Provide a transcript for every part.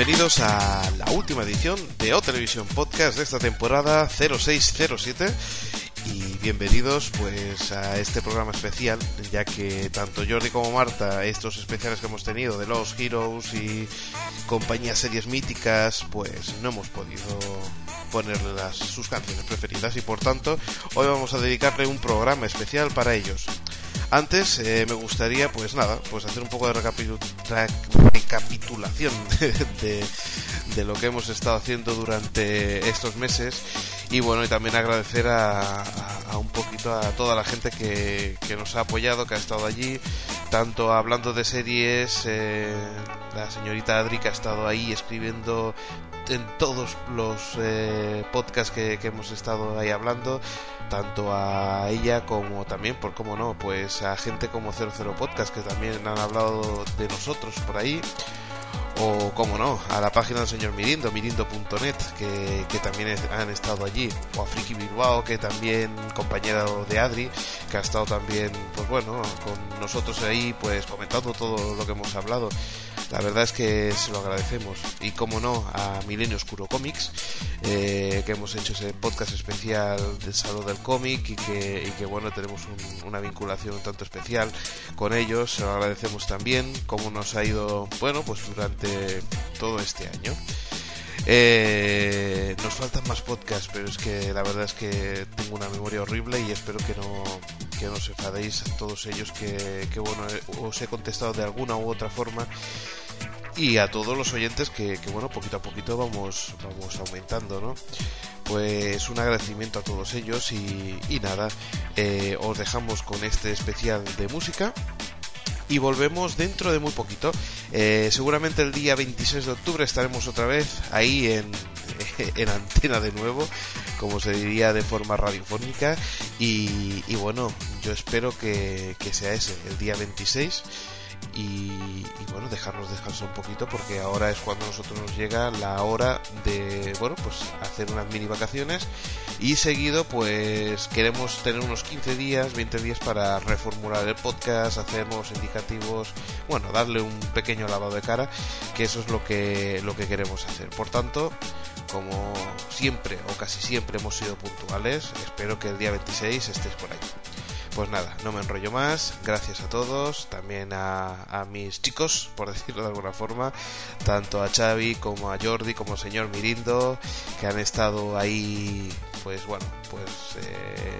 Bienvenidos a la última edición de O Podcast de esta temporada 0607 y bienvenidos pues a este programa especial ya que tanto Jordi como Marta estos especiales que hemos tenido de los Heroes y compañías series míticas pues no hemos podido ponerle las, sus canciones preferidas. Y por tanto hoy vamos a dedicarle un programa especial para ellos antes eh, me gustaría, pues nada, pues hacer un poco de recapitulación de, de, lo que hemos estado haciendo durante estos meses y bueno, y también agradecer a, a, un poquito a toda la gente que, que, nos ha apoyado, que ha estado allí, tanto hablando de series, eh, la señorita Adri que ha estado ahí escribiendo en todos los eh, podcasts que, que, hemos estado ahí hablando, tanto a ella como también, por cómo no, pues a gente como 00 Podcast que también han hablado de nosotros por ahí. O, como no, a la página del señor Mirindo, mirindo.net, que, que también han estado allí. O a Friki Bilbao, que también, compañero de Adri, que ha estado también, pues bueno, con nosotros ahí, pues comentando todo lo que hemos hablado. La verdad es que se lo agradecemos. Y como no, a Milenio Oscuro Comics, eh, que hemos hecho ese podcast especial del Salón del Cómic y que, y que bueno, tenemos un, una vinculación un tanto especial con ellos. Se lo agradecemos también, como nos ha ido, bueno, pues durante todo este año. Eh, nos faltan más podcasts, pero es que la verdad es que tengo una memoria horrible y espero que no, que no os enfadéis todos ellos que, bueno, os he contestado de alguna u otra forma. Y a todos los oyentes que, bueno poquito a poquito vamos vamos aumentando no pues un agradecimiento a todos ellos y, y nada eh, os dejamos con este especial de música y volvemos dentro de muy poquito. Eh, seguramente el día 26 de octubre estaremos otra vez ahí en, en antena de nuevo, como se diría de forma radiofónica. Y, y bueno, yo espero que, que, sea ese, el día 26. Y, bueno, dejarnos descansar un poquito porque ahora es cuando a nosotros nos llega la hora de, bueno, pues hacer unas mini vacaciones y seguido pues queremos tener unos 15 días, 20 días para reformular el podcast, hacer nuevos indicativos, bueno, darle un pequeño lavado de cara, que eso es lo que, lo que queremos hacer. Por tanto, como siempre o casi siempre hemos sido puntuales, espero que el día 26 estéis por ahí. Pues nada, no me enrollo más. Gracias a todos, también a, mis chicos, por decirlo de alguna forma, tanto a Xavi como a Jordi, como al señor Mirindo, que han estado ahí, pues bueno, pues eh,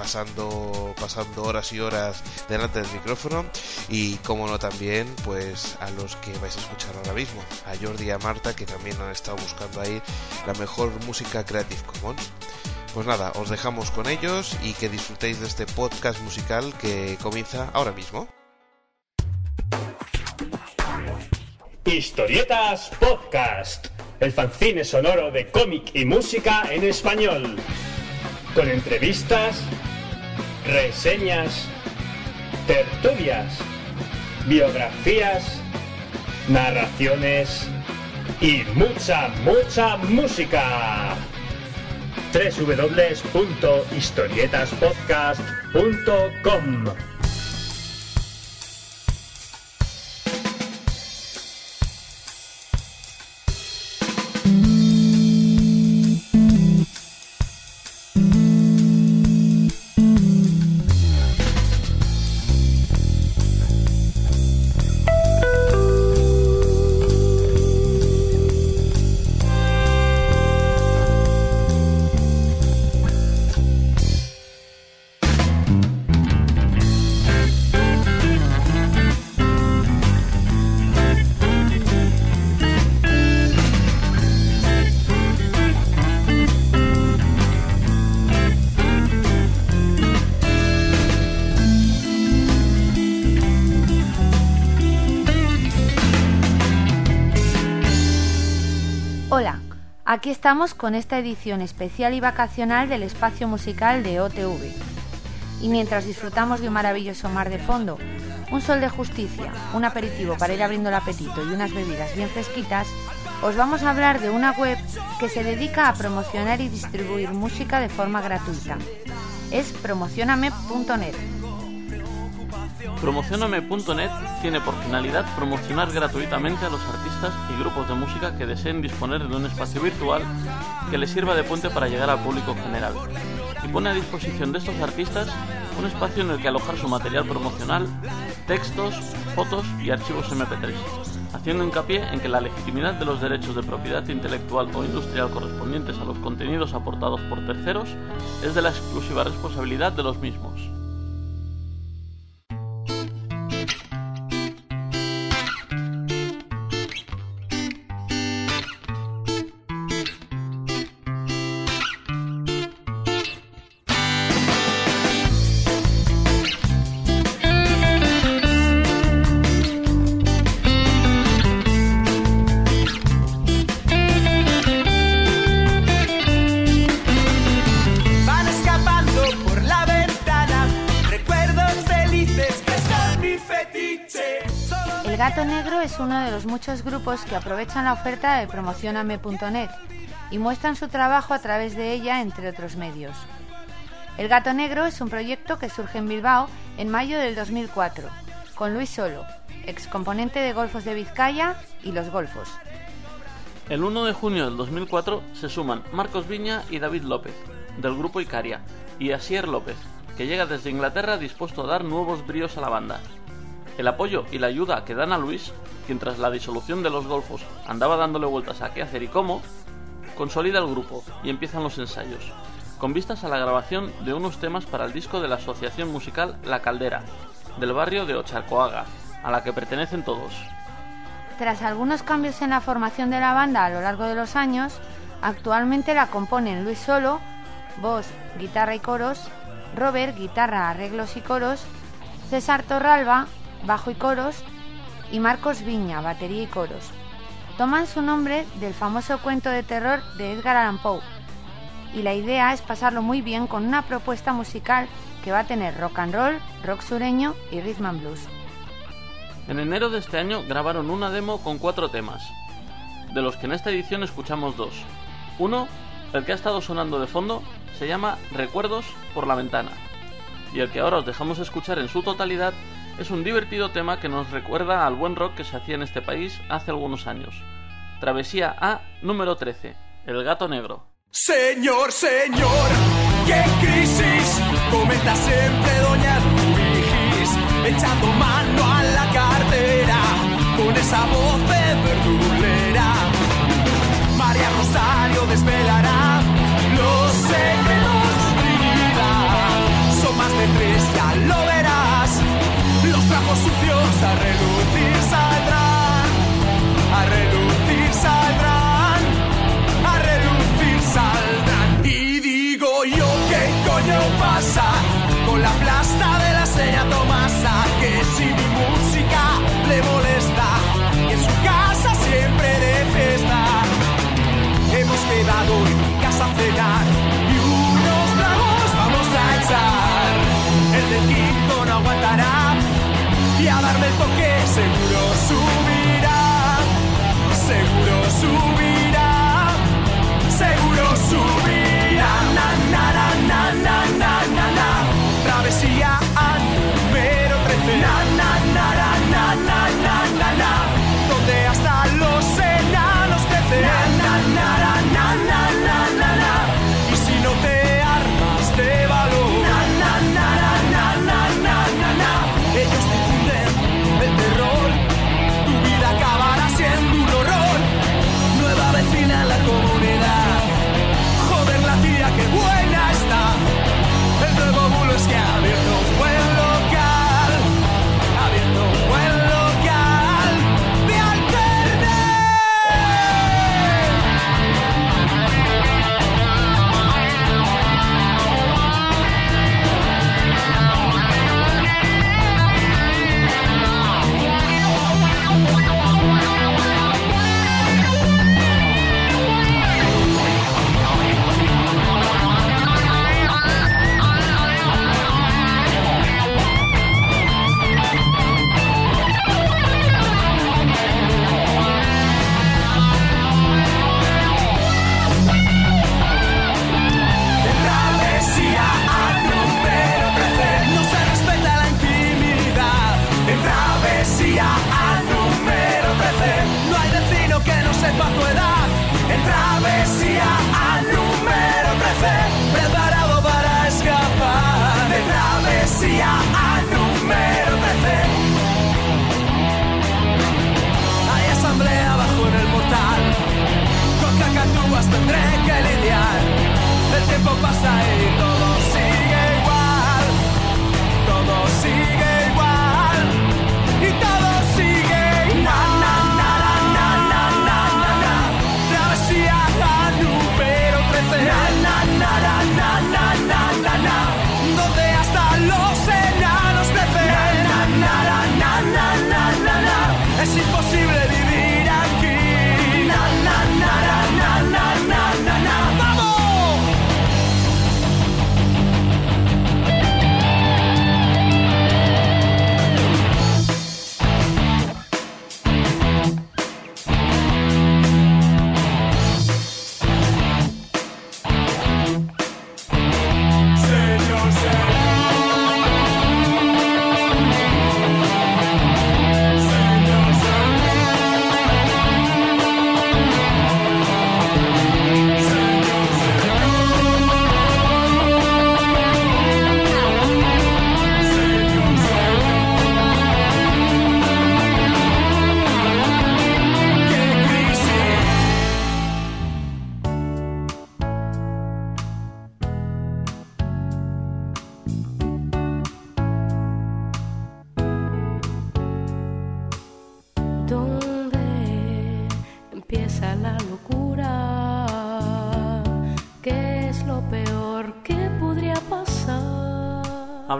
pasando, pasando horas y horas delante del micrófono. Y como no también, pues a los que vais a escuchar ahora mismo, a Jordi y a Marta, que también han estado buscando ahí la mejor música Creative Commons. Pues nada, os dejamos con ellos y que disfrutéis de este podcast musical que comienza ahora mismo. Historietas Podcast, el fanzine sonoro de cómic y música en español, con entrevistas, reseñas, tertulias, biografías, narraciones y mucha, mucha música www.historietaspodcast.com Aquí estamos con esta edición especial y vacacional del espacio musical de OTV. Y mientras disfrutamos de un maravilloso mar de fondo, un sol de justicia, un aperitivo para ir abriendo el apetito y unas bebidas bien fresquitas, os vamos a hablar de una web que se dedica a promocionar y distribuir música de forma gratuita. Es promocioname.net. Promocioname.net tiene por finalidad promocionar gratuitamente a los artistas y grupos de música que deseen disponer de un espacio virtual que les sirva de puente para llegar al público general y pone a disposición de estos artistas un espacio en el que alojar su material promocional, textos, fotos y archivos MP3, haciendo hincapié en que la legitimidad de los derechos de propiedad intelectual o industrial correspondientes a los contenidos aportados por terceros es de la exclusiva responsabilidad de los mismos. Muchos grupos que aprovechan la oferta de promocioname.net y muestran su trabajo a través de ella entre otros medios. El Gato Negro es un proyecto que surge en Bilbao en mayo del 2004, con Luis Solo, ex componente de Golfos de Vizcaya y Los Golfos. El 1 de junio del 2004 se suman Marcos Viña y David López, del grupo Icaria, y Asier López, que llega desde Inglaterra dispuesto a dar nuevos bríos a la banda. El apoyo y la ayuda que dan a Luis, quien tras la disolución de los Golfos andaba dándole vueltas a qué hacer y cómo, consolida el grupo y empiezan los ensayos, con vistas a la grabación de unos temas para el disco de la asociación musical La Caldera, del barrio de Ocharcoaga, a la que pertenecen todos. Tras algunos cambios en la formación de la banda a lo largo de los años, actualmente la componen Luis Solo, voz, guitarra y coros, Robert, guitarra, arreglos y coros, César Torralba, bajo y coros, y Marcos Viña, batería y coros. Toman su nombre del famoso cuento de terror de Edgar Allan Poe, y la idea es pasarlo muy bien con una propuesta musical que va a tener rock and roll, rock sureño y rhythm and blues. En enero de este año grabaron una demo con cuatro temas, de los que en esta edición escuchamos dos. Uno, el que ha estado sonando de fondo, se llama Recuerdos por la ventana, y el que ahora os dejamos escuchar en su totalidad es un divertido tema que nos recuerda al buen rock que se hacía en este país hace algunos años. Travesía A número 13, El gato negro. Señor, señor, qué crisis comenta siempre doña Luis, echando mano a la cartera con esa voz de verdulera. María Rosario desvelará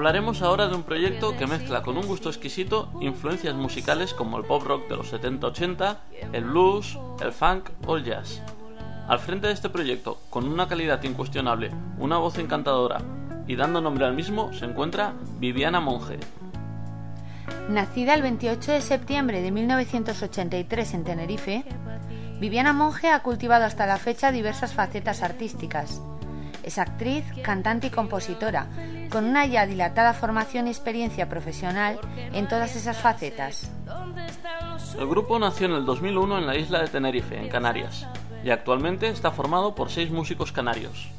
Hablaremos ahora de un proyecto que mezcla con un gusto exquisito influencias musicales como el pop rock de los 70-80, el blues, el funk o el jazz. Al frente de este proyecto, con una calidad incuestionable, una voz encantadora y dando nombre al mismo, se encuentra Viviana Monge. Nacida el 28 de septiembre de 1983 en Tenerife, Viviana Monge ha cultivado hasta la fecha diversas facetas artísticas. Es actriz, cantante y compositora, con una ya dilatada formación y experiencia profesional en todas esas facetas. El grupo nació en el 2001 en la isla de Tenerife, en Canarias, y actualmente está formado por seis músicos canarios.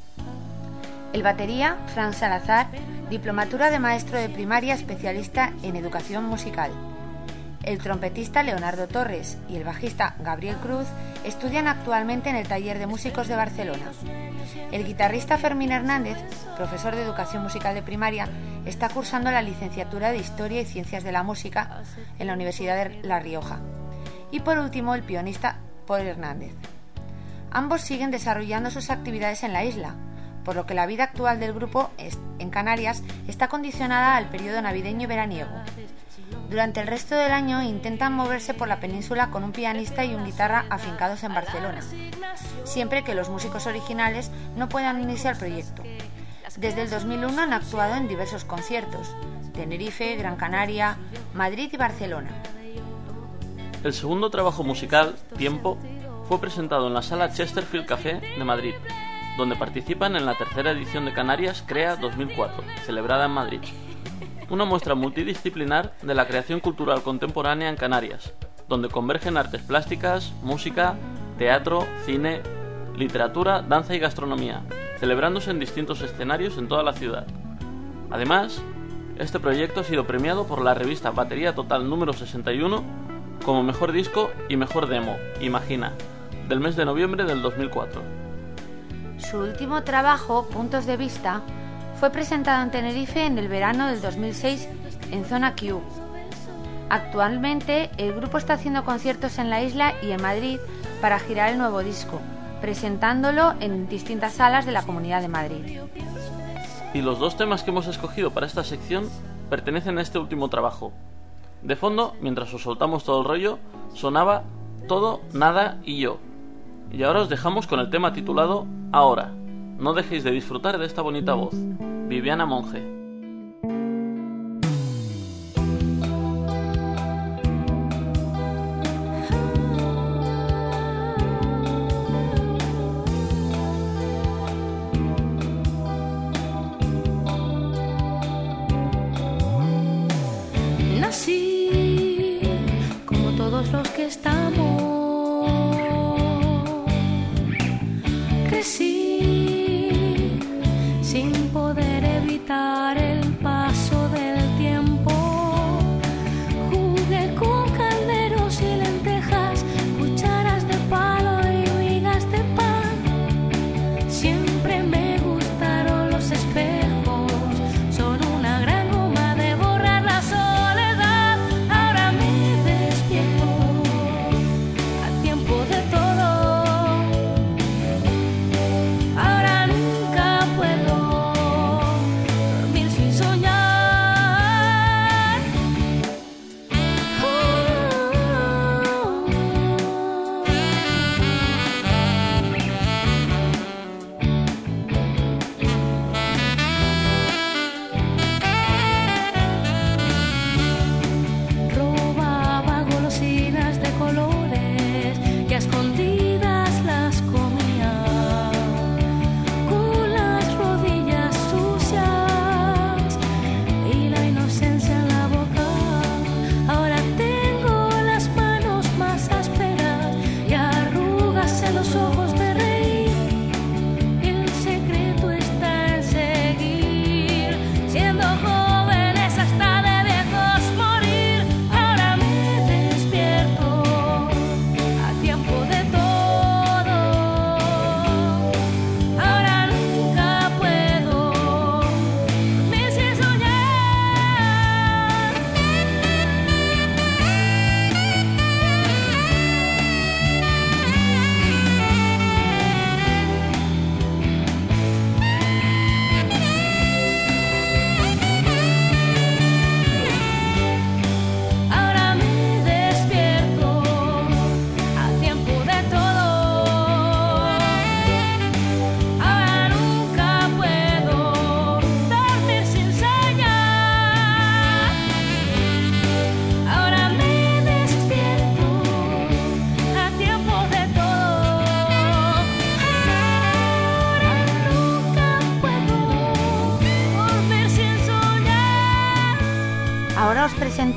El batería, Fran Salazar, diplomatura de maestro de primaria especialista en educación musical. El trompetista Leonardo Torres y el bajista Gabriel Cruz estudian actualmente en el Taller de Músicos de Barcelona. El guitarrista Fermín Hernández, profesor de educación musical de primaria, está cursando la licenciatura de Historia y Ciencias de la Música en la Universidad de La Rioja. Y por último, el pianista Paul Hernández. Ambos siguen desarrollando sus actividades en la isla, por lo que la vida actual del grupo en Canarias está condicionada al periodo navideño y veraniego. Durante el resto del año intentan moverse por la península con un pianista y un guitarra afincados en Barcelona, siempre que los músicos originales no puedan unirse al proyecto. Desde el 2001 han actuado en diversos conciertos, Tenerife, Gran Canaria, Madrid y Barcelona. El segundo trabajo musical, Tiempo, fue presentado en la sala Chesterfield Café de Madrid, donde participan en la tercera edición de Canarias Crea 2004, celebrada en Madrid. Una muestra multidisciplinar de la creación cultural contemporánea en Canarias, donde convergen artes plásticas, música, teatro, cine, literatura, danza y gastronomía, celebrándose en distintos escenarios en toda la ciudad. Además, este proyecto ha sido premiado por la revista Batería Total número 61 como mejor disco y mejor demo, Imagina, del mes de noviembre del 2004. Su último trabajo, Puntos de Vista, fue presentado en Tenerife en el verano del 2006 en Zona Q. Actualmente, el grupo está haciendo conciertos en la isla y en Madrid para girar el nuevo disco, presentándolo en distintas salas de la Comunidad de Madrid. Y los dos temas que hemos escogido para esta sección pertenecen a este último trabajo. De fondo, mientras os soltamos todo el rollo, sonaba Todo, Nada y Yo. Y ahora os dejamos con el tema titulado Ahora. No dejéis de disfrutar de esta bonita voz. Viviana Monge. Nací todos los que estamos.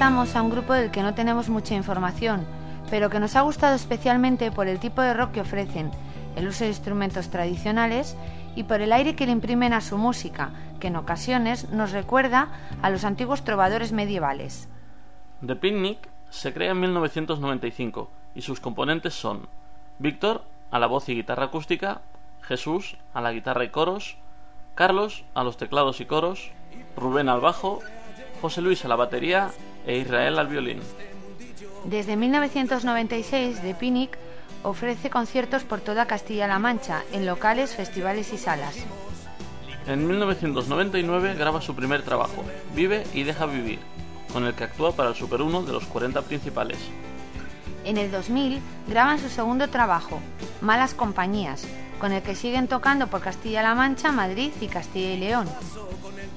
A un grupo del que no tenemos mucha información, pero que nos ha gustado especialmente por el tipo de rock que ofrecen, el uso de instrumentos tradicionales y por el aire que le imprimen a su música, que en ocasiones nos recuerda a los antiguos trovadores medievales. The Picnic se crea en 1995 y sus componentes son Víctor a la voz y guitarra acústica, Jesús a la guitarra y coros, Carlos a los teclados y coros, Rubén al bajo, José Luis a la batería e Israel al violín. Desde 1996, The Pinic ofrece conciertos por toda Castilla-La Mancha, en locales, festivales y salas. En 1999 graba su primer trabajo, Vive y deja vivir, con el que actúa para el Super 1 de los 40 principales. En el 2000 graban su segundo trabajo, Malas Compañías, con el que siguen tocando por Castilla-La Mancha, Madrid y Castilla y León.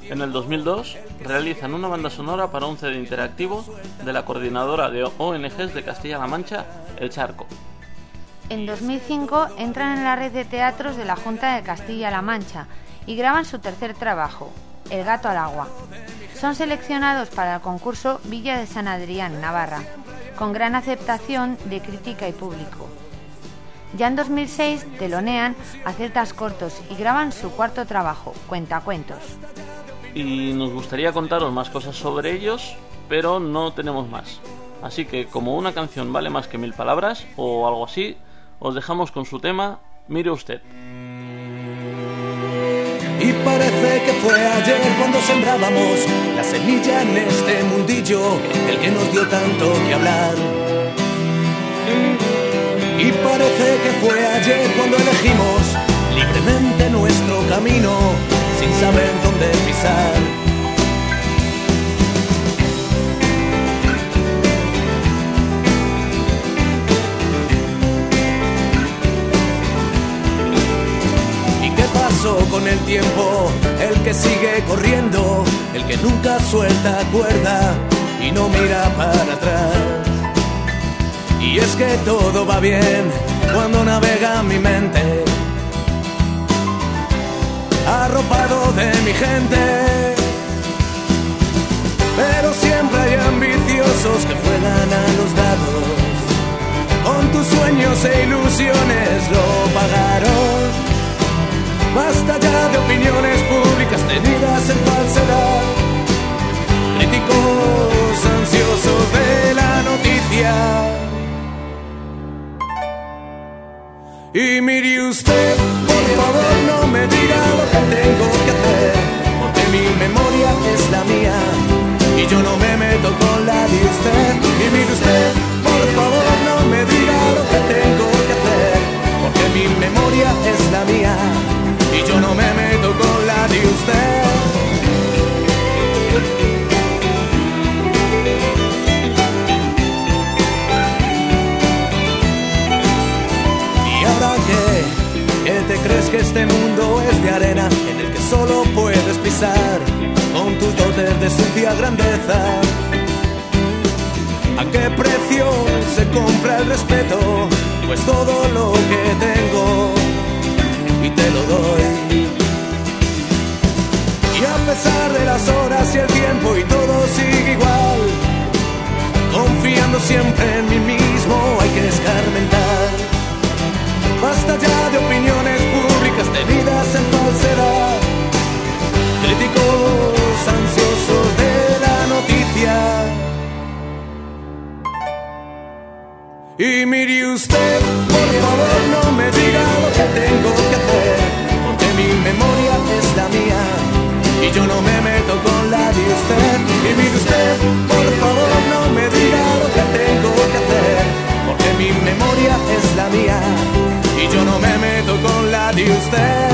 En el 2002 realizan una banda sonora para un CD interactivo de la coordinadora de ONGs de Castilla-La Mancha, El Charco. En 2005 entran en la red de teatros de la Junta de Castilla-La Mancha y graban su tercer trabajo, El gato al agua. Son seleccionados para el concurso Villa de San Adrián, Navarra, con gran aceptación de crítica y público. Ya en 2006 telonean a celtas cortos y graban su cuarto trabajo, Cuentacuentos. Y nos gustaría contaros más cosas sobre ellos, pero no tenemos más. Así que como una canción vale más que mil palabras o algo así, os dejamos con su tema Mire usted. Y parece que fue ayer cuando sembrábamos la semilla en este mundillo, el que nos dio tanto que hablar. Y parece que fue ayer cuando elegimos libremente nuestro camino, sin saber dónde pisar. ¿Y qué pasó con el tiempo? El que sigue corriendo, el que nunca suelta cuerda y no mira para atrás. Y es que todo va bien cuando navega mi mente, arropado de mi gente. Pero siempre hay ambiciosos que juegan a los dados, con tus sueños e ilusiones lo pagaron. Basta ya de opiniones públicas tenidas en falsedad, críticos ansiosos de la noticia. Y mire usted, por favor no me diga lo que tengo que hacer, porque mi memoria es la mía y yo no me meto con la de usted. Y mire usted, de sucia grandeza? ¿A qué precio se compra el respeto? Pues todo lo que tengo y te lo doy. Y a pesar de las horas y el tiempo y todo sigue igual, confiando siempre en mí mismo hay que escarmentar. Basta ya de opiniones públicas tenidas en falsedad. Usted, por favor no me diga lo que tengo que hacer, porque mi memoria es la mía y yo no me meto con la de usted. Y mire usted, por favor no me diga lo que tengo que hacer, porque mi memoria es la mía y yo no me meto con la de usted.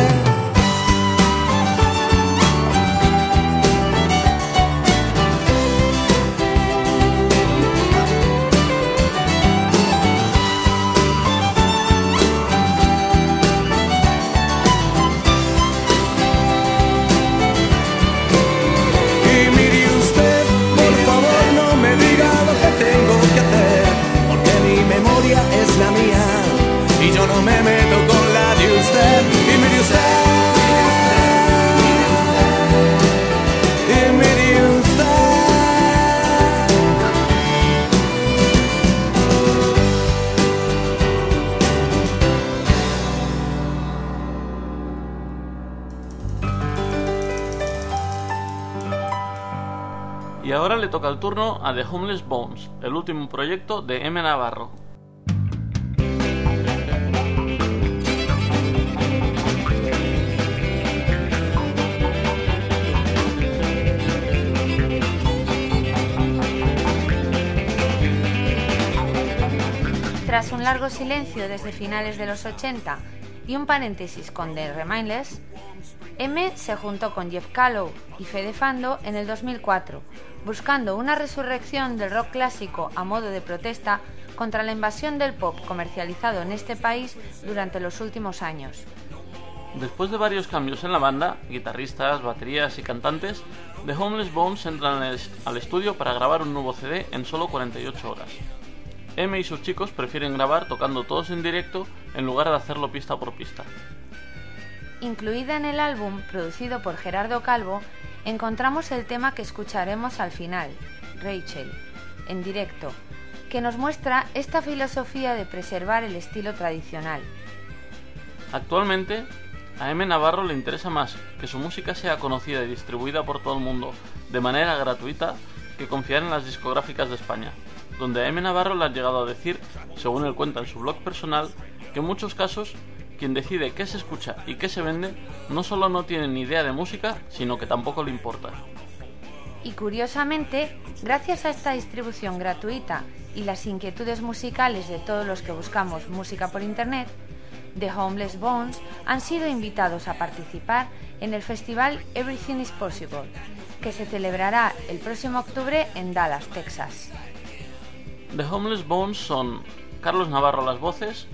Toca el turno a The Homeless Bones, el último proyecto de M. Navarro. Tras un largo silencio desde finales de los 80 y un paréntesis con The Remindless, M se juntó con Jeff Callow y Fede Fando en el 2004, buscando una resurrección del rock clásico a modo de protesta contra la invasión del pop comercializado en este país durante los últimos años. Después de varios cambios en la banda, guitarristas, baterías y cantantes, The Homeless Bones entran al est- al estudio para grabar un nuevo CD en solo 48 horas. M y sus chicos prefieren grabar tocando todos en directo en lugar de hacerlo pista por pista. Incluida en el álbum, producido por Gerardo Calvo, encontramos el tema que escucharemos al final, Rachel, en directo, que nos muestra esta filosofía de preservar el estilo tradicional. Actualmente, a M. Navarro le interesa más que su música sea conocida y distribuida por todo el mundo de manera gratuita que confiar en las discográficas de España, donde a M. Navarro le han llegado a decir, según él cuenta en su blog personal, que en muchos casos quien decide qué se escucha y qué se vende no solo no tiene ni idea de música, sino que tampoco le importa. Y curiosamente, gracias a esta distribución gratuita y las inquietudes musicales de todos los que buscamos música por Internet, The Homeless Bones han sido invitados a participar en el festival Everything is Possible, que se celebrará el próximo octubre en Dallas, Texas. The Homeless Bones son Carlos Navarro a las voces,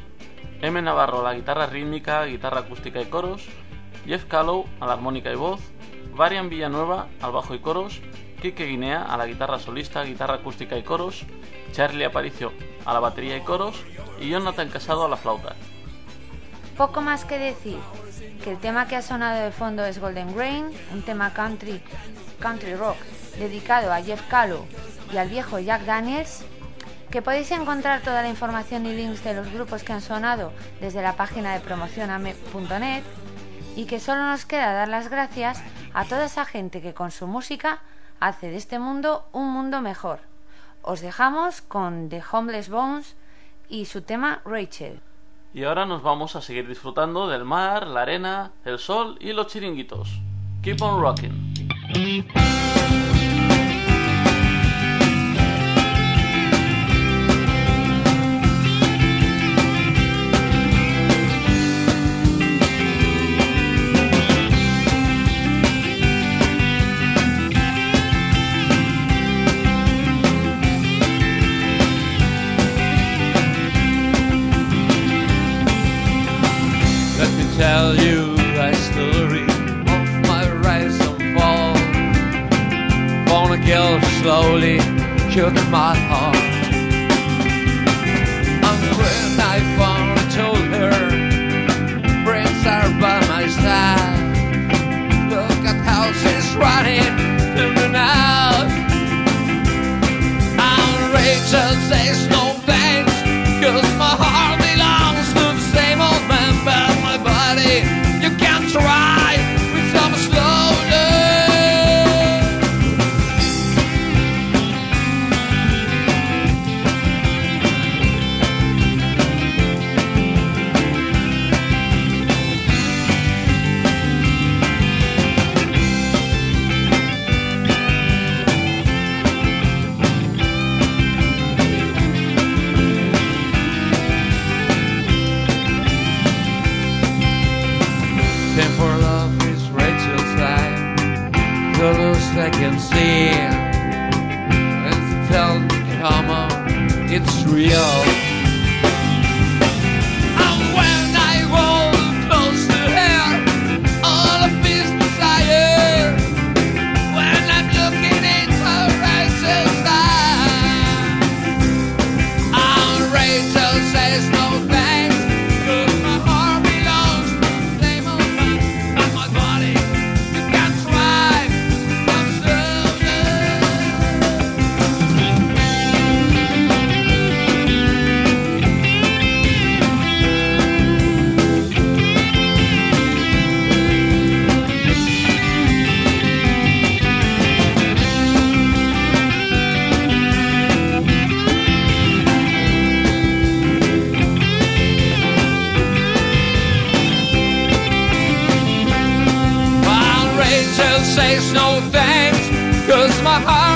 M. Navarro a la guitarra rítmica, guitarra acústica y coros, Jeff Callow a la armónica y voz, Varian Villanueva al bajo y coros, Kike Guinea a la guitarra solista, guitarra acústica y coros, Charlie Aparicio a la batería y coros y Jonathan Casado a la flauta. Poco más que decir, que el tema que ha sonado de fondo es Golden Grain, un tema country, country rock dedicado a Jeff Callow y al viejo Jack Daniels, que podéis encontrar toda la información y links de los grupos que han sonado desde la página de promocioname.net y que solo nos queda dar las gracias a toda esa gente que con su música hace de este mundo un mundo mejor. Os dejamos con The Homeless Bones y su tema Rachel. Y ahora nos vamos a seguir disfrutando del mar, la arena, el sol y los chiringuitos. Keep on rocking. slowly shook my heart. And when I finally told her, friends are by my side. Look at how she's running through the night. And Rachel says no thanks. can see. It's felt common, it's real. no thanks, cause my heart.